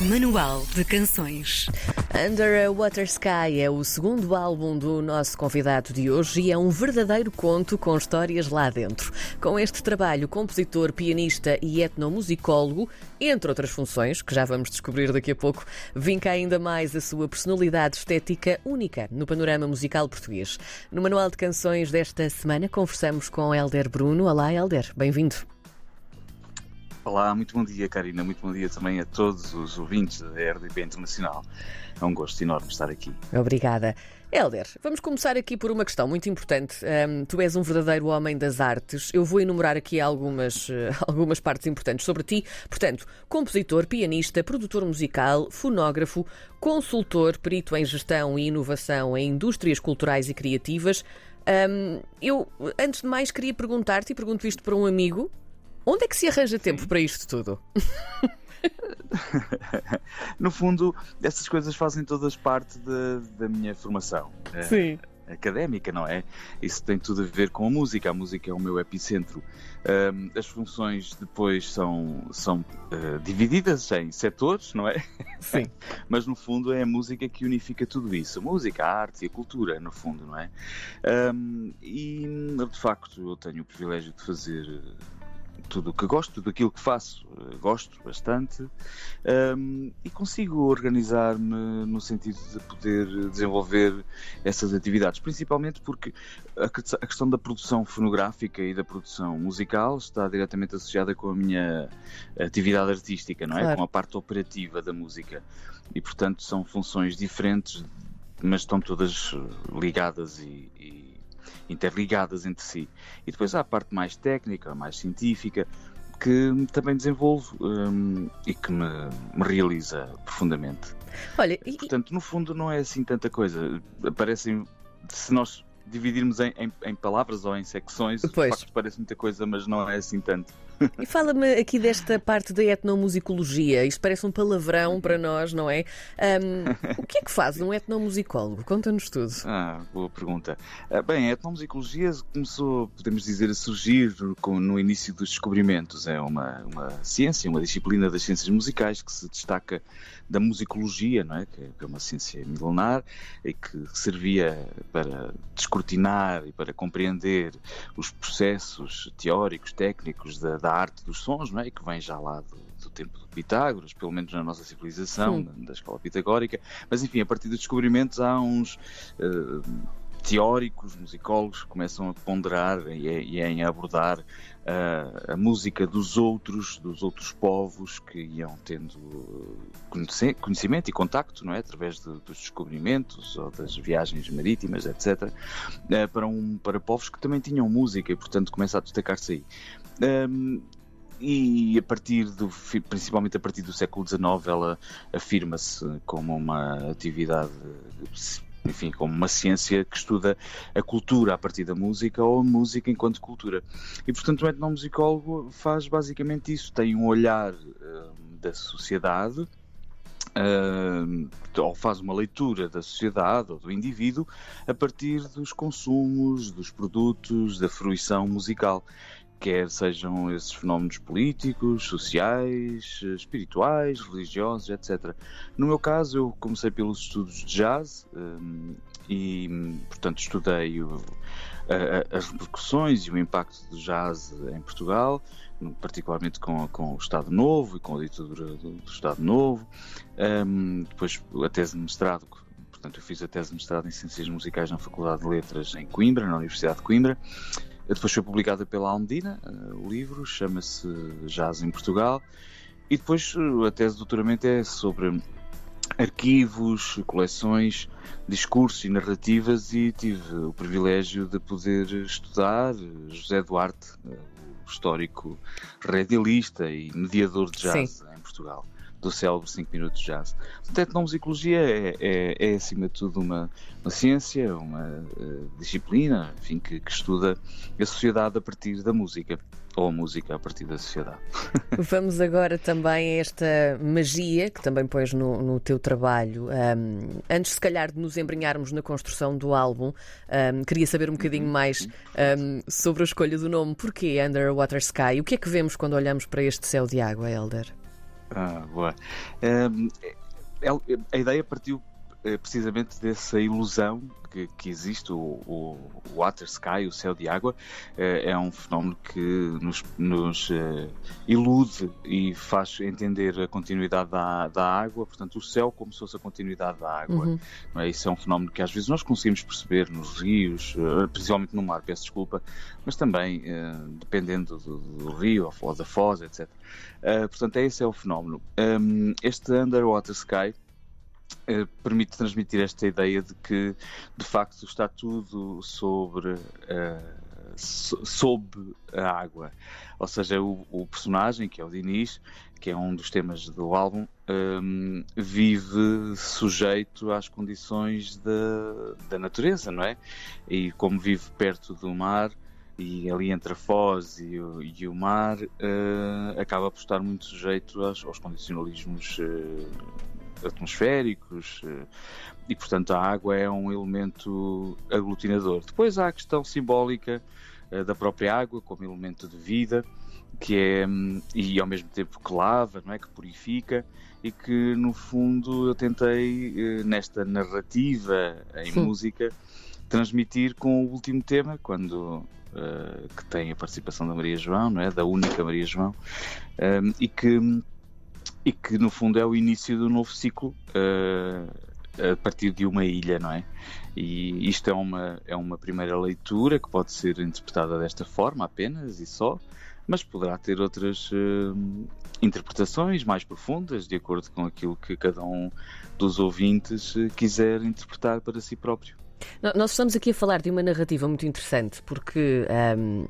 Manual de Canções. Under a Water Sky é o segundo álbum do nosso convidado de hoje e é um verdadeiro conto com histórias lá dentro. Com este trabalho, compositor, pianista e etnomusicólogo, entre outras funções, que já vamos descobrir daqui a pouco, vinca ainda mais a sua personalidade estética única no panorama musical português. No Manual de Canções desta semana, conversamos com Helder Bruno. Olá, Helder, bem-vindo. Olá, muito bom dia, Karina. Muito bom dia também a todos os ouvintes da RDP Internacional. É um gosto enorme estar aqui. Obrigada. Helder, vamos começar aqui por uma questão muito importante. Um, tu és um verdadeiro homem das artes. Eu vou enumerar aqui algumas, uh, algumas partes importantes sobre ti. Portanto, compositor, pianista, produtor musical, fonógrafo, consultor, perito em gestão e inovação em indústrias culturais e criativas. Um, eu, antes de mais, queria perguntar-te, e pergunto isto para um amigo, Onde é que se arranja tempo para isto tudo? no fundo, essas coisas fazem todas parte de, da minha formação. Eh, Sim. Académica, não é? Isso tem tudo a ver com a música. A música é o meu epicentro. as funções depois são, são uh, divididas em setores, não é? Sim. Mas no fundo é a música que unifica tudo isso. A música, a arte e a cultura, no fundo, não é? Um, e de facto eu tenho o privilégio de fazer tudo o que gosto, tudo aquilo que faço, eh, gosto bastante um, e consigo organizar-me no sentido de poder desenvolver essas atividades, principalmente porque a questão da produção fonográfica e da produção musical está diretamente associada com a minha atividade artística, não é? Claro. Com a parte operativa da música e, portanto, são funções diferentes, mas estão todas ligadas e, e interligadas entre si. E depois há a parte mais técnica, mais científica, que também desenvolvo um, e que me, me, realiza profundamente. Olha, e... Portanto, no fundo, não é assim tanta coisa. Aparecem, se nós dividirmos em, em, em palavras ou em secções, pois. de facto parece muita coisa, mas não é assim tanto. E fala-me aqui desta parte da etnomusicologia. Isto parece um palavrão para nós, não é? Um, o que é que faz um etnomusicólogo? Conta-nos tudo. Ah, boa pergunta. Ah, bem, a etnomusicologia começou, podemos dizer, a surgir no início dos descobrimentos. É uma, uma ciência, uma disciplina das ciências musicais que se destaca da musicologia, não é? que é uma ciência milenar e que servia para descortinar e para compreender os processos teóricos, técnicos da, da arte dos sons, não é? que vem já lá do, do tempo de Pitágoras, pelo menos na nossa civilização, da, da, escola pitagórica. Mas enfim, a partir dos descobrimentos há uns. Uh, teóricos, musicólogos começam a ponderar e a, e a abordar uh, a música dos outros, dos outros povos que iam tendo conhecimento e contacto, não é, através de, dos descobrimentos ou das viagens marítimas, etc, uh, para um para povos que também tinham música e portanto começa a destacar-se aí. Um, e a partir do, principalmente a partir do século XIX, ela afirma-se como uma atividade enfim, como uma ciência que estuda a cultura a partir da música ou a música enquanto cultura. E, portanto, o etnomusicólogo faz basicamente isso, tem um olhar da sociedade, ou faz uma leitura da sociedade ou do indivíduo a partir dos consumos, dos produtos, da fruição musical quer sejam esses fenómenos políticos, sociais, espirituais, religiosos, etc. No meu caso, eu comecei pelos estudos de jazz um, e, portanto, estudei o, a, as repercussões e o impacto do jazz em Portugal, particularmente com, com o Estado Novo e com a ditadura do, do Estado Novo. Um, depois, a tese de mestrado portanto, eu fiz a tese de mestrado em Ciências Musicais na Faculdade de Letras em Coimbra, na Universidade de Coimbra, depois foi publicada pela Almedina, uh, o livro, chama-se Jazz em Portugal. E depois uh, a tese de doutoramento é sobre arquivos, coleções, discursos e narrativas e tive o privilégio de poder estudar José Duarte, o histórico radialista e mediador de jazz Sim. em Portugal do célebre 5 minutos de jazz. Portanto, a etnomusicologia é, é, é, acima de tudo uma, uma ciência, uma uh, disciplina, enfim, que, que, estuda a sociedade a partir da música. Ou a música a partir da sociedade. Vamos agora também a esta magia que também pões no, no teu trabalho. Um, antes, se calhar, de nos embrenharmos na construção do álbum, um, queria saber um bocadinho uhum. mais um, sobre a escolha do nome. Porquê Underwater Sky? O que é que vemos quando olhamos para este céu de água, Elder? Ah, boa. Um, a ideia partiu eh, precisamente dessa ilusão que, que existe, o, o, water sky, o céu de água, eh, é um fenómeno que nos, nos uh, ilude e faz entender a continuidade da, da água, portanto, o céu como se fosse a continuidade da água. Uhum. É? Isso é um fenómeno que às vezes nós conseguimos perceber nos rios, uh, principalmente no mar, peço desculpa, mas também uh, dependendo do, do, rio ou da foz, etc. portanto, esse é o fenómeno. Um, este underwater sky eh, permite transmitir esta ideia de que de facto está tudo sobre uh, sob a água. Ou seja, o, o, personagem, que é o Dinis, que é um dos temas do álbum, um, ehm, vive sujeito às condições da, da natureza, não é? E como vive perto do mar, e ali entre a Foz e o, e o mar, uh, acaba por estar muito sujeito aos, aos condicionalismos uh, atmosféricos eh, e, portanto, a água é um elemento aglutinador. Depois há a questão simbólica eh, da própria água como elemento de vida, que é hum, e ao mesmo tempo que lava, não é, que purifica e que no fundo eu tentei eh, nesta narrativa em Sim. música transmitir com o último tema quando Uh, que tem a participação da Maria João, não é? da única Maria João, um, e que hum, e que no fundo é o início do novo ciclo uh, a partir de uma ilha, não é? E isto é uma, é uma primeira leitura que pode ser interpretada desta forma apenas e só, mas poderá ter outras uh, interpretações mais profundas, de acordo com aquilo que cada um dos ouvintes uh, quiser interpretar para si próprio. Nós estamos aqui a falar de uma narrativa muito interessante, porque um,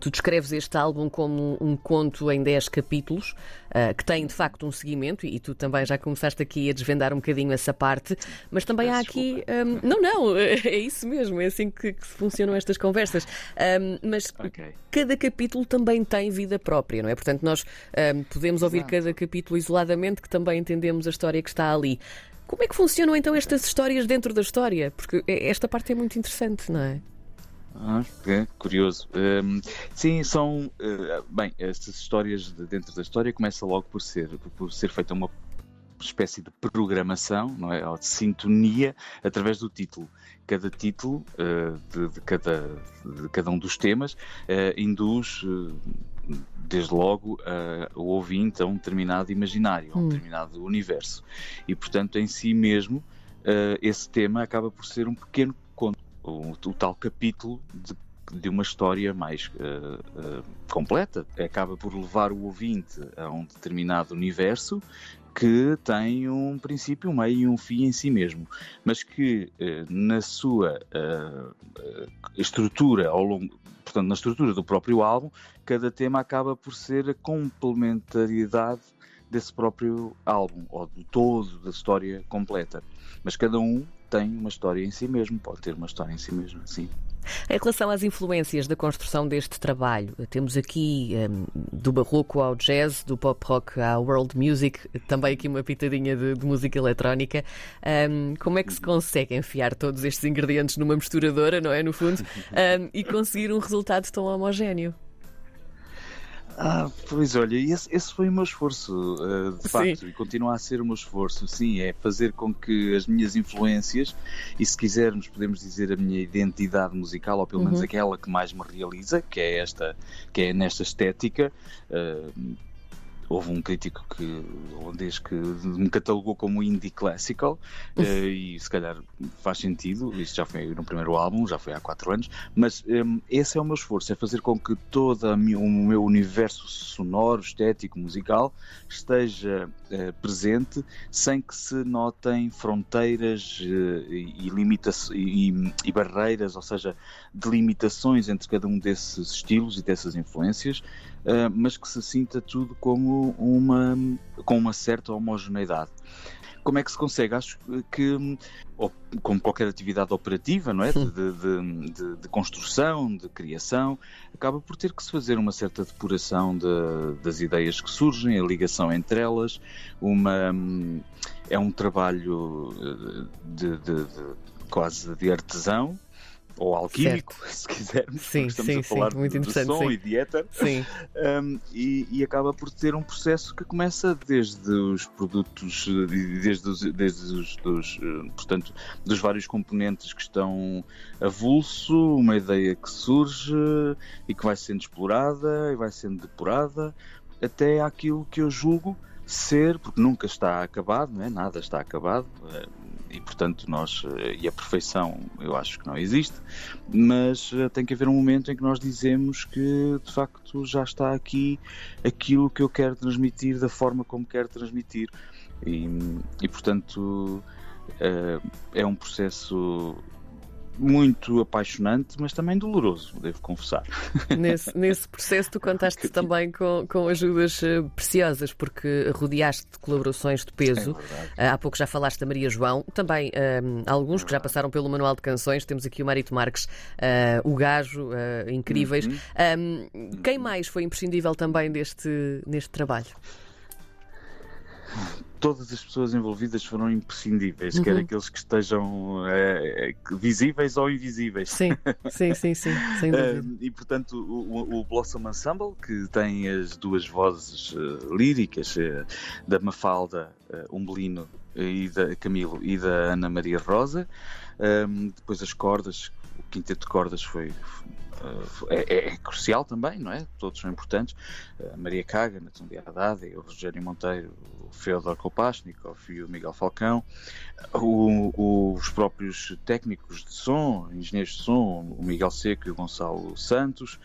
tu descreves este álbum como um conto em 10 capítulos, uh, que tem de facto um seguimento, e tu também já começaste aqui a desvendar um bocadinho essa parte, mas também há aqui. Um, não, não, é isso mesmo, é assim que, que funcionam estas conversas. Um, mas okay. cada capítulo também tem vida própria, não é? Portanto, nós podemos ouvir Exato. cada capítulo isoladamente, que também entendemos a história que está ali. Como é que funcionam então estas histórias dentro da história? Porque esta parte é muito interessante, não é? Ah, é curioso. Um, sim, são. Uh, bem, estas histórias de dentro da história começa logo por ser, por ser feita uma espécie de programação, não é? Ou de sintonia através do título. Cada título uh, de, de, cada, de cada um dos temas uh, induz desde logo, uh, o ouvinte a um determinado imaginário, a um hum. determinado universo. E, portanto, em si mesmo, uh, esse tema acaba por ser um pequeno conto, o, o tal capítulo de de uma história mais uh, completa. Acaba por levar o ouvinte a um determinado universo que tem um princípio, um meio e um fim em si mesmo, mas que uh, na sua estrutura ao longo portanto, na estrutura do próprio álbum, cada tema acaba por ser a complementariedade desse próprio álbum, ou do todo da história completa. Mas cada um tem uma história em si mesmo, pode ter uma história em si mesmo, sim. Em relação às influências da construção deste trabalho, temos aqui um, do barroco ao jazz, do pop rock ao world music, também aqui uma pitadinha de, de música eletrónica. Um, como é que se consegue enfiar todos estes ingredientes numa misturadora, não é? No fundo, um, e conseguir um resultado tão homogéneo? Ah, pois olha, esse, esse foi o meu esforço, uh, de facto, sim. e continua a ser o meu esforço, sim, é fazer com que as minhas influências, e se quisermos podemos dizer a minha identidade musical, ou pelo menos uhum. aquela que mais me realiza, que é esta, que é nesta estética, uh, houve um crítico que, holandês que me catalogou como indie classical uh, e se calhar faz sentido, isto já foi no primeiro álbum, já foi há quatro anos, mas um, ehm, esse é o meu esforço, é fazer com que todo o meu universo sonoro, estético, musical esteja uh, presente sem que se notem fronteiras uh, e, e, e barreiras, ou seja, delimitações entre cada um desses estilos e dessas influências, uh, mas que se sinta tudo como uma, com uma certa homogeneidade. Como é que se consegue? Acho que, como qualquer atividade operativa, não é? De, de, de, de, construção, de criação, acaba por ter que se fazer uma certa depuração das ideias que surgem, a ligação entre elas, uma, é um trabalho eh, de, quase de artesão, ou alquímico, certo. se quisermos, sim, estamos sim, a falar sim, muito de, de som sim. e dieta, sim. Um, e, e, acaba por ter um processo que começa desde os produtos, desde os, desde os dos, eh, portanto, dos vários componentes que estão avulso, uma ideia que surge e que vai sendo explorada e vai sendo depurada, até aquilo que eu julgo ser, porque nunca está acabado, não é? nada está acabado, eh, e portanto nós eh, e a perfeição eu acho que não existe, mas eh, tem que haver um momento em que nós dizemos que de facto já está aqui aquilo que eu quero transmitir da forma como quero transmitir. E, e portanto é um processo muito apaixonante, mas também doloroso, devo confessar. Nesse, nesse processo, tu contaste também com, com ajudas eh, preciosas, porque rodeaste de colaborações de peso. É Há pouco já falaste da Maria João, também um, ehm, alguns é que já passaram pelo Manual de Canções. Temos aqui o Marito Marques, uh, o Gajo, uh, incríveis. Uhum. Um, ehm, quem mais foi imprescindível também deste, neste trabalho? todas as pessoas envolvidas foram imprescindíveis, uhum. quer aqueles que estejam é, visíveis ou invisíveis. Sim, sim, sim, sim sem dúvida. e portanto o, o, Blossom Ensemble, que tem as duas vozes uh, líricas uh, da Mafalda uh, Umbelino e da Camilo e da Ana Maria Rosa, um, depois as cordas, quinteto de cordas foi, é, é, é, crucial também, não é? Todos são importantes. A Maria Caga, Nathan de Haddad, o Rogério Monteiro, o Feodor Kopashnikov e o Miguel Falcão, o, os próprios técnicos de som, engenheiros de som, o Miguel Seco e o Gonçalo Santos,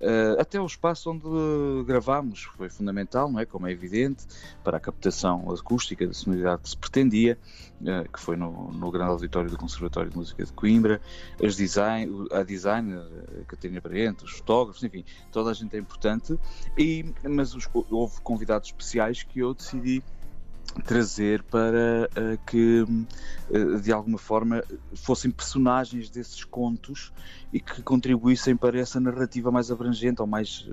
Uh, até o espaço onde gravámos foi fundamental, não é? Como é evidente, para a captação acústica da sonoridade que se pretendia, uh, que foi no, no grande auditório do Conservatório de Música de Coimbra, as design, a designer, a Catarina Parente, os fotógrafos, enfim, toda a gente é importante, e, mas os, houve convidados especiais que eu decidi trazer para uh, que uh, de alguma forma fossem personagens desses contos e que contribuíssem para essa narrativa mais abrangente ou mais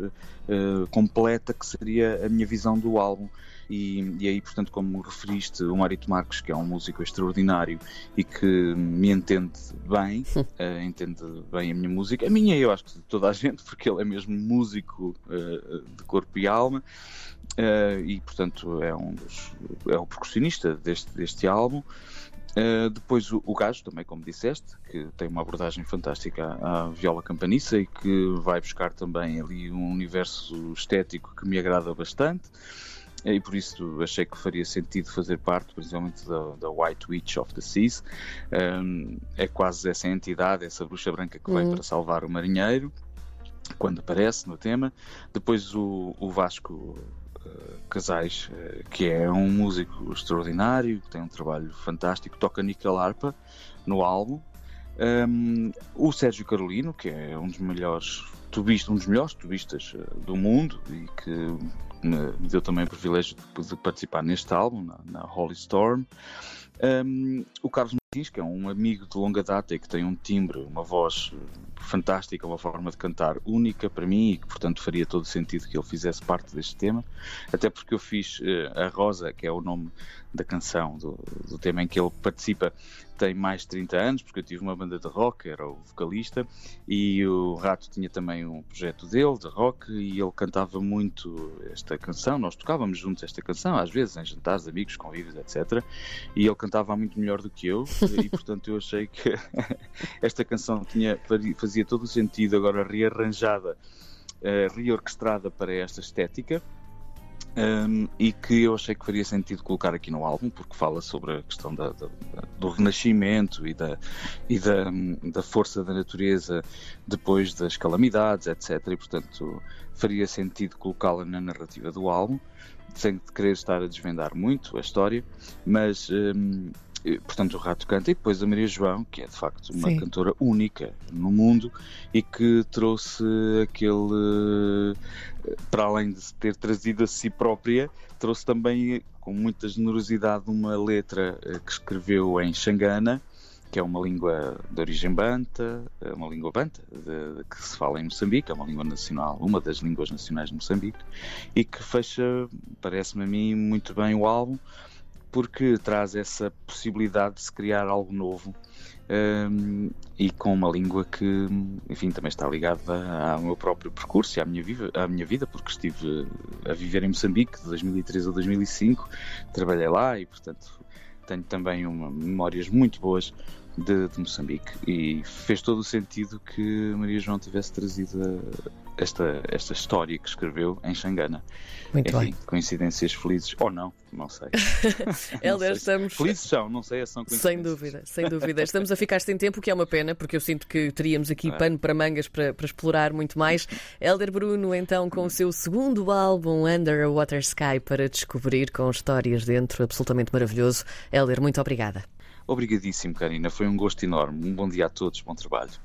uh, completa que seria a minha visão do álbum. E, e, aí, portanto, como referiste, o Marito Marques, que é um músico extraordinário e que me entende bem, entende bem a minha música, a minha eu acho que de toda a gente, porque ele é mesmo músico de corpo e alma, uh, e portanto é um dos, é o percussionista deste, deste álbum. Uh, depois o, o gajo, também como disseste, que tem uma abordagem fantástica à, à, viola campaniça e que vai buscar também ali um universo estético que me agrada bastante e por isso achei que faria sentido fazer parte, principalmente da, da White Witch of the Seas. Um, é quase essa entidade, essa bruxa branca que vem uhum. para salvar o marinheiro, quando aparece no tema. Depois o, o Vasco Casais, uh, que é um músico extraordinário, que tem um trabalho fantástico, toca nickel harpa no álbum. Um, o Sérgio Carolino, que é um dos melhores tubistas, um dos melhores tubistas uh, do mundo e que me deu também o privilégio de, de participar neste álbum, na, na Holy Storm. Um, o Carlos Que é um amigo de longa data e que tem um timbre, uma voz fantástica, uma forma de cantar única para mim e que, portanto, faria todo sentido que ele fizesse parte deste tema. Até porque eu fiz uh, a Rosa, que é o nome da canção, do, do tema em que ele participa, tem mais de 30 anos, porque eu tive uma banda de rock, era o vocalista, e o Rato tinha também um projeto dele, de rock, e ele cantava muito esta canção, nós tocávamos juntos esta canção, às vezes em jantares, amigos, convívios, etc. E ele cantava muito melhor do que eu, e portanto eu achei que esta canção tinha, fazia todo o sentido agora rearranjada, uh, reorquestrada para esta estética um, e que eu achei que faria sentido colocar aqui no álbum, porque fala sobre a questão da, da, do renascimento e, da, e da, da força da natureza depois das calamidades, etc. E, portanto, faria sentido colocá-la na narrativa do álbum, sem querer estar a desvendar muito a história, mas um, portanto, o Rato canta, e depois a Maria João, que é de facto uma Sim. cantora única no mundo e que trouxe aquele, para além de ter trazido a si própria, trouxe também com muita generosidade uma letra eh, que escreveu em Xangana, que é uma língua de origem banta, é uma língua banta de, de, que se fala em Moçambique, é uma língua nacional, uma das línguas nacionais de Moçambique, e que fecha, parece-me a mim, muito bem o álbum porque traz essa possibilidade de se criar algo novo um, e com uma língua que, enfim, também está ligada ao meu próprio percurso e à minha, viva, à minha vida, porque estive a viver em Moçambique de 2003 a 2005, trabalhei lá e, portanto, tenho também uma, memórias muito boas de, de, Moçambique e fez todo o sentido que Maria João tivesse trazido esta, esta história que escreveu em Xangana. Muito Enfim, bem. coincidências felizes ou não, não sei. Helder, estamos. Felizes são, não sei, são coincidências. Sem dúvida, sem dúvida. Estamos a ficar sem tempo, que é uma pena, porque eu sinto que teríamos aqui pano para mangas para, para explorar muito mais. Helder Bruno, então, com o seu segundo álbum, Under a Water Sky, para descobrir com histórias dentro, absolutamente maravilhoso. Helder, muito obrigada. Obrigadíssimo, Karina. Foi um gosto enorme. Um bom dia a todos. Bom trabalho.